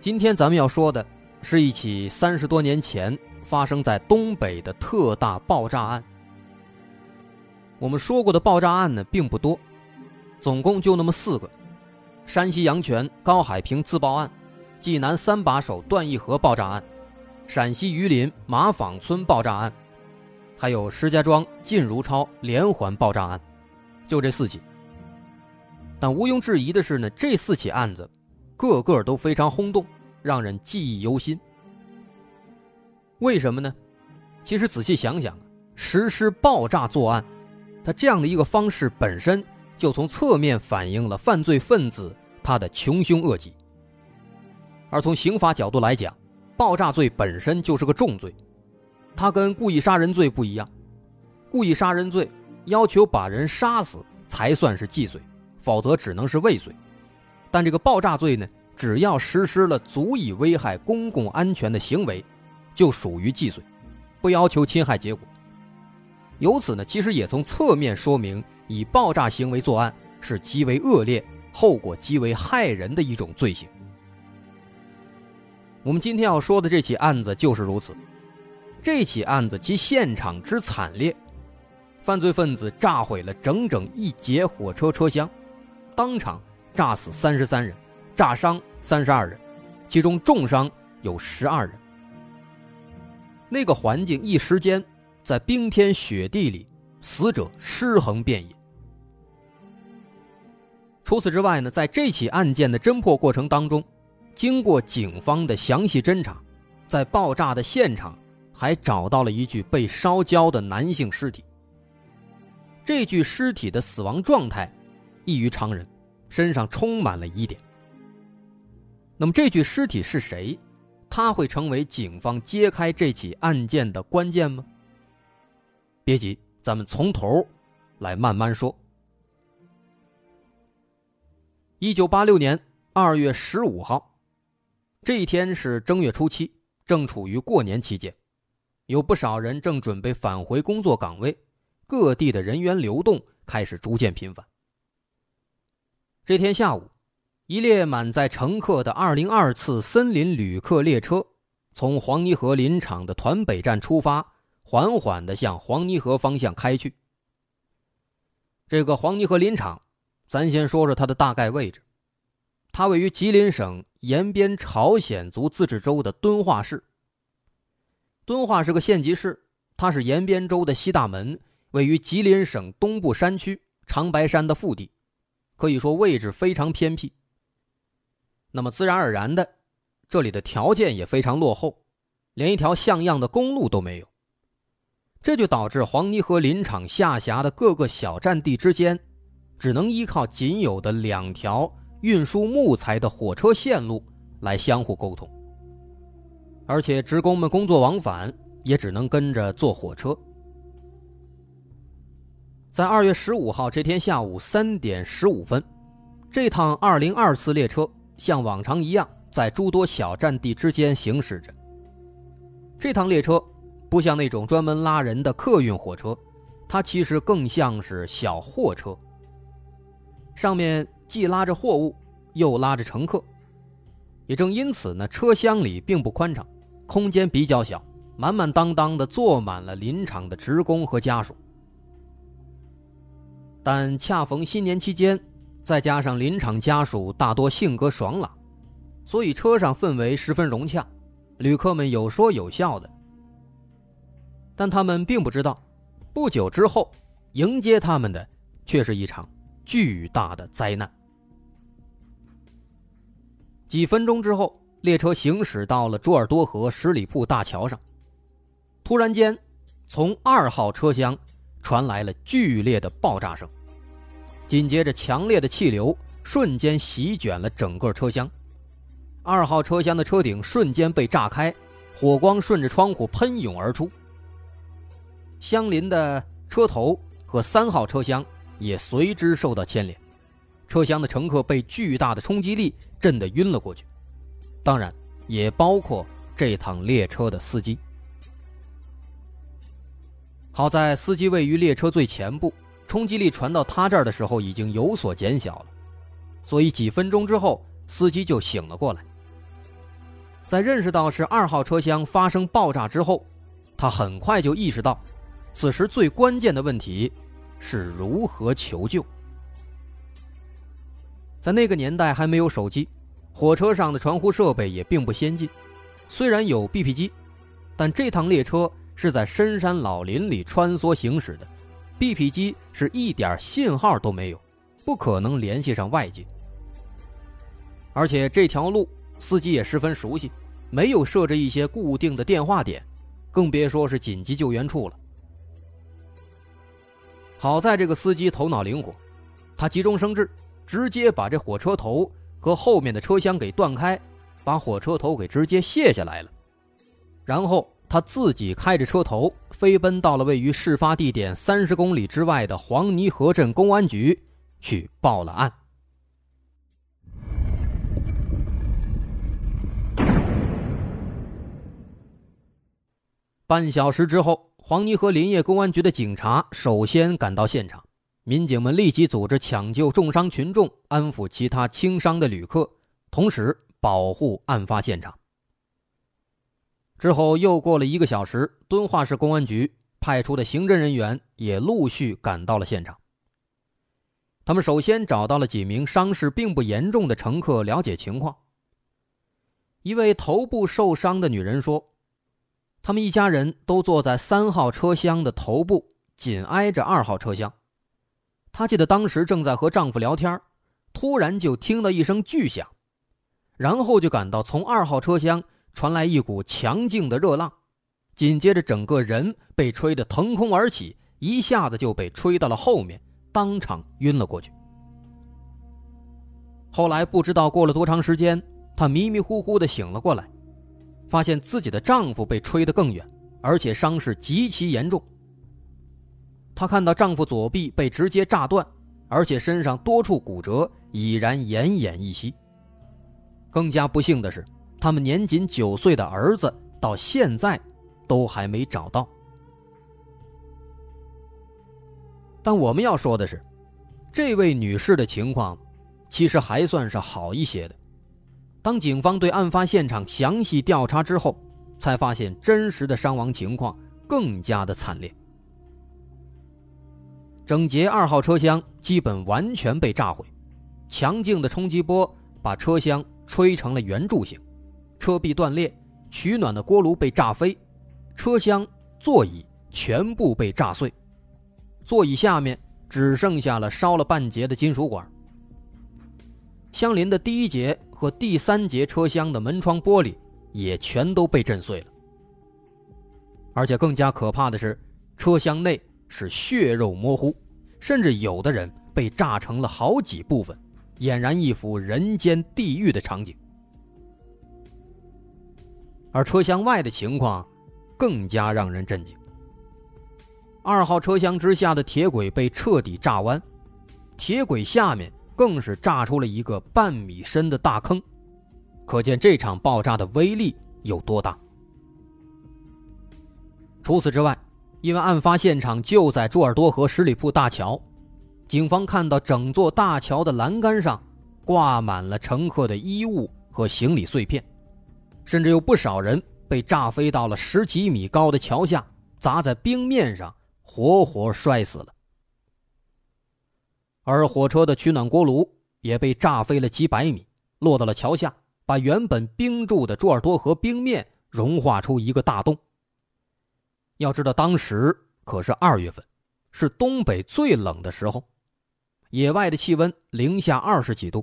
今天咱们要说的是一起三十多年前发生在东北的特大爆炸案。我们说过的爆炸案呢，并不多，总共就那么四个：山西阳泉高海平自爆案、济南三把手段义和爆炸案、陕西榆林马坊村爆炸案，还有石家庄靳如超连环爆炸案。就这四起，但毋庸置疑的是呢，这四起案子，个个都非常轰动，让人记忆犹新。为什么呢？其实仔细想想，实施爆炸作案，他这样的一个方式本身就从侧面反映了犯罪分子他的穷凶恶极。而从刑法角度来讲，爆炸罪本身就是个重罪，它跟故意杀人罪不一样，故意杀人罪。要求把人杀死才算是既遂，否则只能是未遂。但这个爆炸罪呢，只要实施了足以危害公共安全的行为，就属于既遂，不要求侵害结果。由此呢，其实也从侧面说明，以爆炸行为作案是极为恶劣、后果极为害人的一种罪行。我们今天要说的这起案子就是如此。这起案子其现场之惨烈。犯罪分子炸毁了整整一节火车车厢，当场炸死三十三人，炸伤三十二人，其中重伤有十二人。那个环境一时间，在冰天雪地里，死者尸横遍野。除此之外呢，在这起案件的侦破过程当中，经过警方的详细侦查，在爆炸的现场还找到了一具被烧焦的男性尸体。这具尸体的死亡状态异于常人，身上充满了疑点。那么，这具尸体是谁？他会成为警方揭开这起案件的关键吗？别急，咱们从头来慢慢说。一九八六年二月十五号，这一天是正月初七，正处于过年期间，有不少人正准备返回工作岗位。各地的人员流动开始逐渐频繁。这天下午，一列满载乘客的二零二次森林旅客列车从黄泥河林场的团北站出发，缓缓的向黄泥河方向开去。这个黄泥河林场，咱先说说它的大概位置。它位于吉林省延边朝鲜族自治州的敦化市。敦化是个县级市，它是延边州的西大门。位于吉林省东部山区长白山的腹地，可以说位置非常偏僻。那么自然而然的，这里的条件也非常落后，连一条像样的公路都没有。这就导致黄泥河林场下辖的各个小站地之间，只能依靠仅有的两条运输木材的火车线路来相互沟通。而且职工们工作往返也只能跟着坐火车。在二月十五号这天下午三点十五分，这趟二零二次列车像往常一样在诸多小站地之间行驶着。这趟列车不像那种专门拉人的客运火车，它其实更像是小货车。上面既拉着货物，又拉着乘客。也正因此呢，车厢里并不宽敞，空间比较小，满满当当的坐满了林场的职工和家属。但恰逢新年期间，再加上林场家属大多性格爽朗，所以车上氛围十分融洽，旅客们有说有笑的。但他们并不知道，不久之后，迎接他们的却是一场巨大的灾难。几分钟之后，列车行驶到了朱尔多河十里铺大桥上，突然间，从二号车厢传来了剧烈的爆炸声。紧接着，强烈的气流瞬间席卷了整个车厢，二号车厢的车顶瞬间被炸开，火光顺着窗户喷涌而出。相邻的车头和三号车厢也随之受到牵连，车厢的乘客被巨大的冲击力震得晕了过去，当然也包括这趟列车的司机。好在司机位于列车最前部，冲击力传到他这儿的时候已经有所减小了，所以几分钟之后，司机就醒了过来。在认识到是二号车厢发生爆炸之后，他很快就意识到。此时最关键的问题是如何求救。在那个年代还没有手机，火车上的传呼设备也并不先进。虽然有 BP 机，但这趟列车是在深山老林里穿梭行驶的，BP 机是一点信号都没有，不可能联系上外界。而且这条路司机也十分熟悉，没有设置一些固定的电话点，更别说是紧急救援处了。好在这个司机头脑灵活，他急中生智，直接把这火车头和后面的车厢给断开，把火车头给直接卸下来了。然后他自己开着车头飞奔到了位于事发地点三十公里之外的黄泥河镇公安局去报了案。半小时之后。黄泥河林业公安局的警察首先赶到现场，民警们立即组织抢救重伤群众，安抚其他轻伤的旅客，同时保护案发现场。之后又过了一个小时，敦化市公安局派出的刑侦人员也陆续赶到了现场。他们首先找到了几名伤势并不严重的乘客，了解情况。一位头部受伤的女人说。他们一家人都坐在三号车厢的头部，紧挨着二号车厢。她记得当时正在和丈夫聊天，突然就听到一声巨响，然后就感到从二号车厢传来一股强劲的热浪，紧接着整个人被吹得腾空而起，一下子就被吹到了后面，当场晕了过去。后来不知道过了多长时间，她迷迷糊糊的醒了过来。发现自己的丈夫被吹得更远，而且伤势极其严重。她看到丈夫左臂被直接炸断，而且身上多处骨折已然奄奄一息。更加不幸的是，他们年仅九岁的儿子到现在都还没找到。但我们要说的是，这位女士的情况其实还算是好一些的。当警方对案发现场详细调查之后，才发现真实的伤亡情况更加的惨烈。整节二号车厢基本完全被炸毁，强劲的冲击波把车厢吹成了圆柱形，车壁断裂，取暖的锅炉被炸飞，车厢座椅全部被炸碎，座椅下面只剩下了烧了半截的金属管。相邻的第一节和第三节车厢的门窗玻璃也全都被震碎了，而且更加可怕的是，车厢内是血肉模糊，甚至有的人被炸成了好几部分，俨然一幅人间地狱的场景。而车厢外的情况更加让人震惊，二号车厢之下的铁轨被彻底炸弯，铁轨下面。更是炸出了一个半米深的大坑，可见这场爆炸的威力有多大。除此之外，因为案发现场就在朱尔多河十里铺大桥，警方看到整座大桥的栏杆上挂满了乘客的衣物和行李碎片，甚至有不少人被炸飞到了十几米高的桥下，砸在冰面上，活活摔死了。而火车的取暖锅炉也被炸飞了几百米，落到了桥下，把原本冰住的朱尔多河冰面融化出一个大洞。要知道，当时可是二月份，是东北最冷的时候，野外的气温零下二十几度，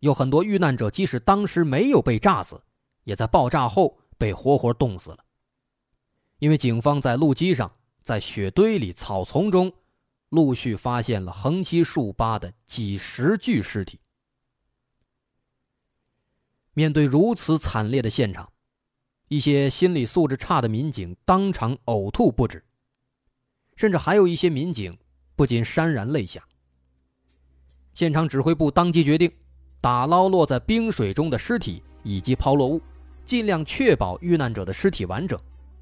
有很多遇难者即使当时没有被炸死，也在爆炸后被活活冻死了。因为警方在路基上、在雪堆里、草丛中。陆续发现了横七竖八的几十具尸体。面对如此惨烈的现场，一些心理素质差的民警当场呕吐不止，甚至还有一些民警不禁潸然泪下。现场指挥部当即决定，打捞落在冰水中的尸体以及抛落物，尽量确保遇难者的尸体完整，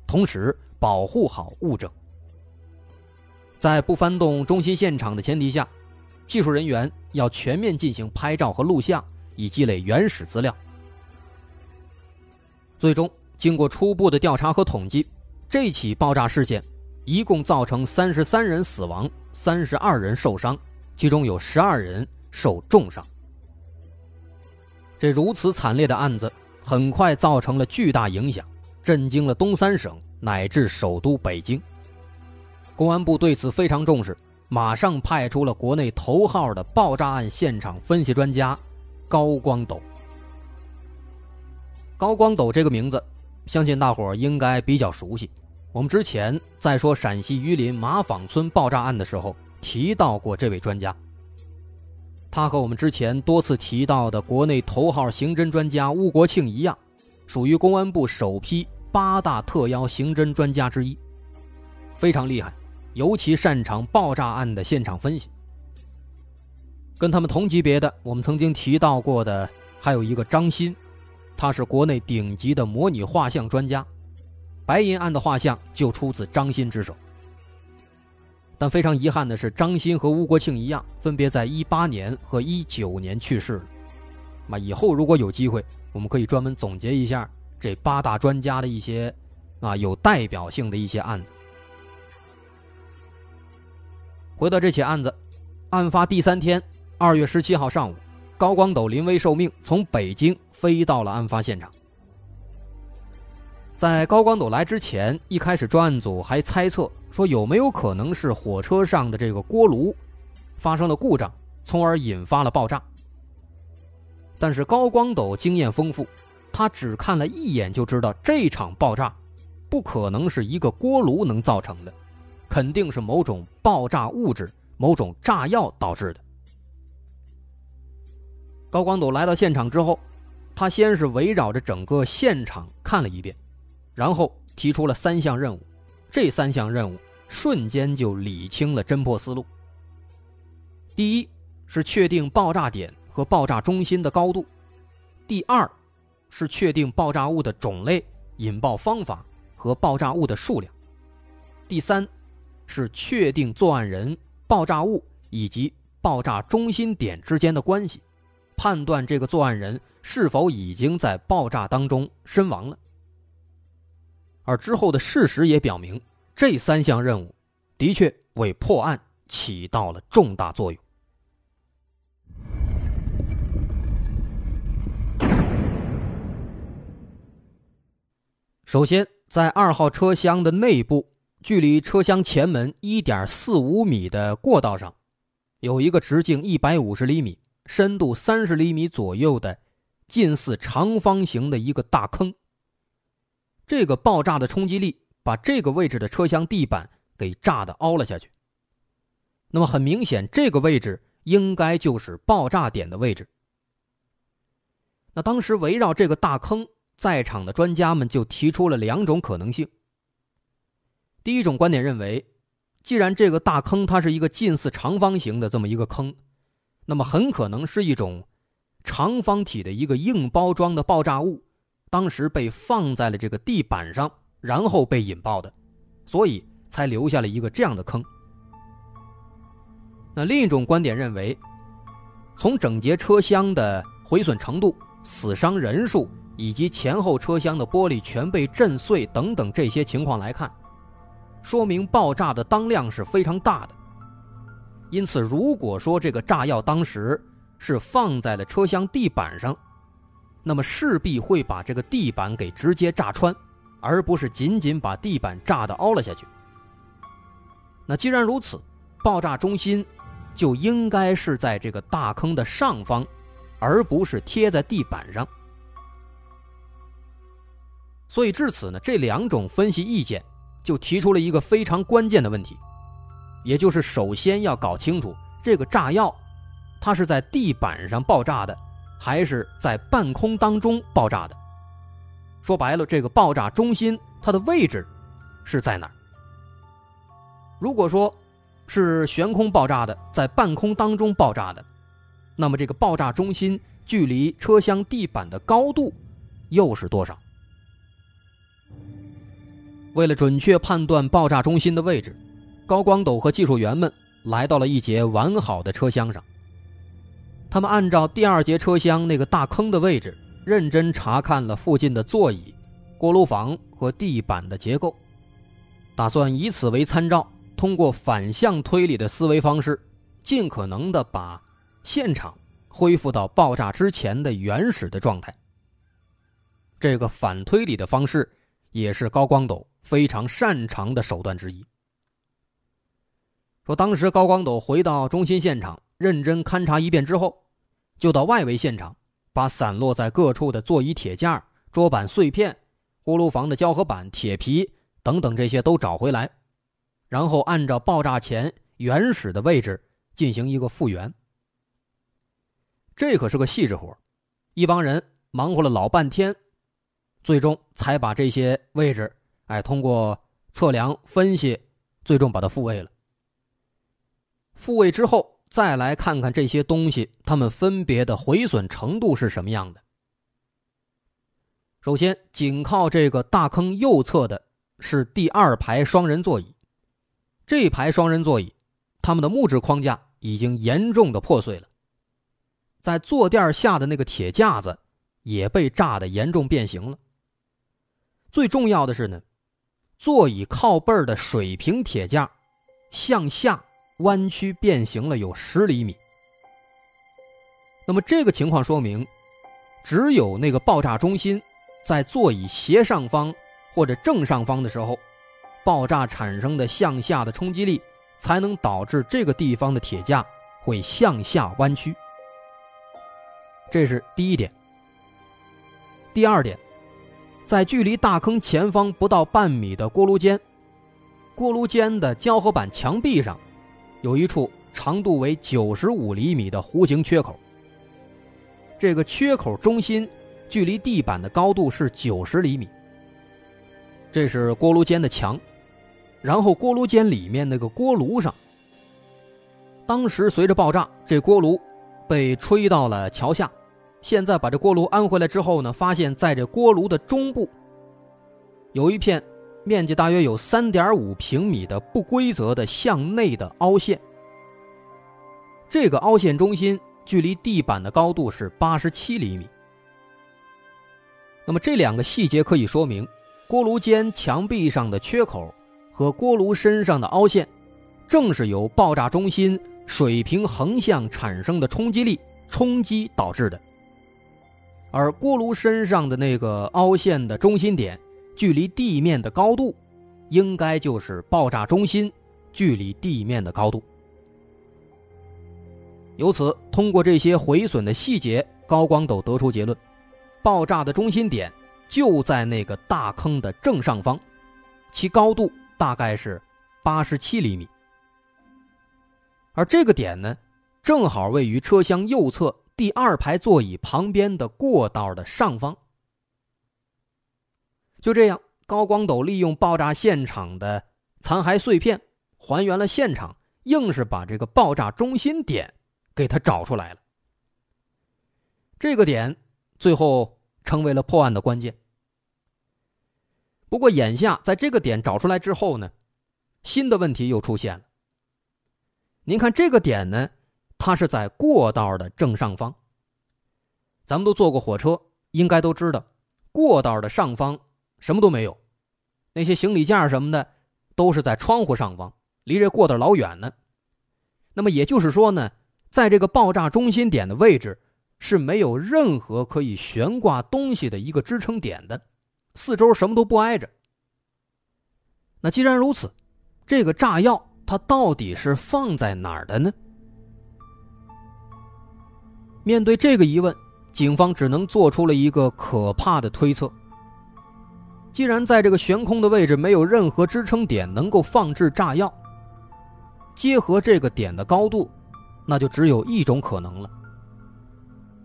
同时保护好物证。在不翻动中心现场的前提下，技术人员要全面进行拍照和录像，以积累原始资料。最终，经过初步的调查和统计，这起爆炸事件一共造成三十三人死亡，三十二人受伤，其中有十二人受重伤。这如此惨烈的案子，很快造成了巨大影响，震惊了东三省乃至首都北京。公安部对此非常重视，马上派出了国内头号的爆炸案现场分析专家高光斗。高光斗这个名字，相信大伙应该比较熟悉。我们之前在说陕西榆林马坊村爆炸案的时候提到过这位专家。他和我们之前多次提到的国内头号刑侦专家邬国庆一样，属于公安部首批八大特邀刑侦专家之一，非常厉害。尤其擅长爆炸案的现场分析。跟他们同级别的，我们曾经提到过的还有一个张鑫，他是国内顶级的模拟画像专家，白银案的画像就出自张鑫之手。但非常遗憾的是，张鑫和吴国庆一样，分别在一八年和一九年去世了。那以后如果有机会，我们可以专门总结一下这八大专家的一些啊有代表性的一些案子。回到这起案子，案发第三天，二月十七号上午，高光斗临危受命，从北京飞到了案发现场。在高光斗来之前，一开始专案组还猜测说有没有可能是火车上的这个锅炉发生了故障，从而引发了爆炸。但是高光斗经验丰富，他只看了一眼就知道这场爆炸不可能是一个锅炉能造成的。肯定是某种爆炸物质、某种炸药导致的。高光斗来到现场之后，他先是围绕着整个现场看了一遍，然后提出了三项任务。这三项任务瞬间就理清了侦破思路。第一是确定爆炸点和爆炸中心的高度；第二是确定爆炸物的种类、引爆方法和爆炸物的数量；第三。是确定作案人、爆炸物以及爆炸中心点之间的关系，判断这个作案人是否已经在爆炸当中身亡了。而之后的事实也表明，这三项任务的确为破案起到了重大作用。首先，在二号车厢的内部。距离车厢前门一点四五米的过道上，有一个直径一百五十厘米、深度三十厘米左右的近似长方形的一个大坑。这个爆炸的冲击力把这个位置的车厢地板给炸的凹了下去。那么很明显，这个位置应该就是爆炸点的位置。那当时围绕这个大坑，在场的专家们就提出了两种可能性。第一种观点认为，既然这个大坑它是一个近似长方形的这么一个坑，那么很可能是一种长方体的一个硬包装的爆炸物，当时被放在了这个地板上，然后被引爆的，所以才留下了一个这样的坑。那另一种观点认为，从整节车厢的毁损程度、死伤人数以及前后车厢的玻璃全被震碎等等这些情况来看。说明爆炸的当量是非常大的，因此，如果说这个炸药当时是放在了车厢地板上，那么势必会把这个地板给直接炸穿，而不是仅仅把地板炸的凹了下去。那既然如此，爆炸中心就应该是在这个大坑的上方，而不是贴在地板上。所以至此呢，这两种分析意见。就提出了一个非常关键的问题，也就是首先要搞清楚这个炸药，它是在地板上爆炸的，还是在半空当中爆炸的。说白了，这个爆炸中心它的位置是在哪儿？如果说是悬空爆炸的，在半空当中爆炸的，那么这个爆炸中心距离车厢地板的高度又是多少？为了准确判断爆炸中心的位置，高光斗和技术员们来到了一节完好的车厢上。他们按照第二节车厢那个大坑的位置，认真查看了附近的座椅、锅炉房和地板的结构，打算以此为参照，通过反向推理的思维方式，尽可能的把现场恢复到爆炸之前的原始的状态。这个反推理的方式，也是高光斗非常擅长的手段之一。说当时高光斗回到中心现场。认真勘察一遍之后，就到外围现场，把散落在各处的座椅铁架、桌板碎片、锅炉房的胶合板、铁皮等等这些都找回来，然后按照爆炸前原始的位置进行一个复原。这可是个细致活一帮人忙活了老半天，最终才把这些位置，哎，通过测量分析，最终把它复位了。复位之后。再来看看这些东西，它们分别的毁损程度是什么样的。首先，紧靠这个大坑右侧的是第二排双人座椅，这排双人座椅，它们的木质框架已经严重的破碎了，在坐垫下的那个铁架子也被炸的严重变形了。最重要的是呢，座椅靠背的水平铁架向下。弯曲变形了有十厘米。那么这个情况说明，只有那个爆炸中心在座椅斜上方或者正上方的时候，爆炸产生的向下的冲击力才能导致这个地方的铁架会向下弯曲。这是第一点。第二点，在距离大坑前方不到半米的锅炉间，锅炉间的胶合板墙壁上。有一处长度为九十五厘米的弧形缺口，这个缺口中心距离地板的高度是九十厘米。这是锅炉间的墙，然后锅炉间里面那个锅炉上，当时随着爆炸，这锅炉被吹到了桥下。现在把这锅炉安回来之后呢，发现在这锅炉的中部有一片。面积大约有三点五平米的不规则的向内的凹陷，这个凹陷中心距离地板的高度是八十七厘米。那么这两个细节可以说明，锅炉间墙壁上的缺口和锅炉身上的凹陷，正是由爆炸中心水平横向产生的冲击力冲击导致的，而锅炉身上的那个凹陷的中心点。距离地面的高度，应该就是爆炸中心距离地面的高度。由此，通过这些毁损的细节，高光斗得出结论：爆炸的中心点就在那个大坑的正上方，其高度大概是八十七厘米。而这个点呢，正好位于车厢右侧第二排座椅旁边的过道的上方。就这样，高光斗利用爆炸现场的残骸碎片还原了现场，硬是把这个爆炸中心点给他找出来了。这个点最后成为了破案的关键。不过，眼下在这个点找出来之后呢，新的问题又出现了。您看这个点呢，它是在过道的正上方。咱们都坐过火车，应该都知道，过道的上方。什么都没有，那些行李架什么的都是在窗户上方，离这过道老远呢。那么也就是说呢，在这个爆炸中心点的位置是没有任何可以悬挂东西的一个支撑点的，四周什么都不挨着。那既然如此，这个炸药它到底是放在哪儿的呢？面对这个疑问，警方只能做出了一个可怕的推测。既然在这个悬空的位置没有任何支撑点能够放置炸药，结合这个点的高度，那就只有一种可能了，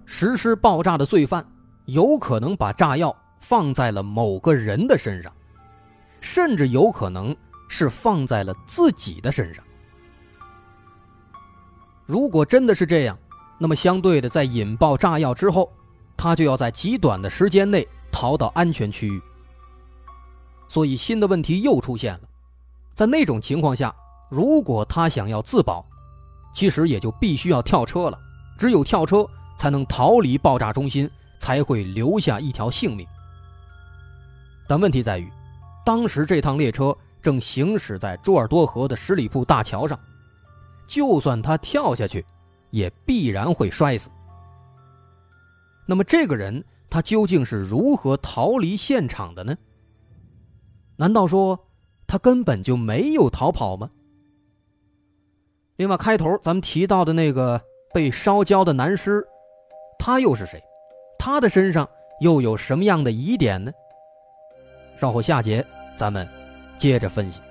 实施爆炸的罪犯有可能把炸药放在了某个人的身上，甚至有可能是放在了自己的身上。如果真的是这样，那么相对的，在引爆炸药之后，他就要在极短的时间内逃到安全区域。所以新的问题又出现了，在那种情况下，如果他想要自保，其实也就必须要跳车了。只有跳车才能逃离爆炸中心，才会留下一条性命。但问题在于，当时这趟列车正行驶在朱尔多河的十里铺大桥上。就算他跳下去，也必然会摔死。那么这个人他究竟是如何逃离现场的呢？难道说他根本就没有逃跑吗？另外，开头咱们提到的那个被烧焦的男尸，他又是谁？他的身上又有什么样的疑点呢？稍后下节咱们接着分析。